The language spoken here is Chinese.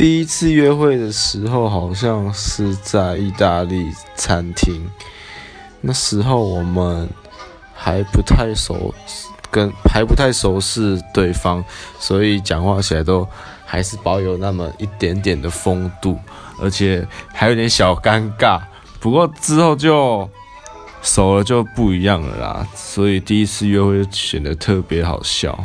第一次约会的时候好像是在意大利餐厅那时候我们还不太熟跟还不太熟识对方所以讲话起来都还是保有那么一点点的风度而且还有点小尴尬。不过之后就熟了就不一样了啦所以第一次约会就显得特别好笑。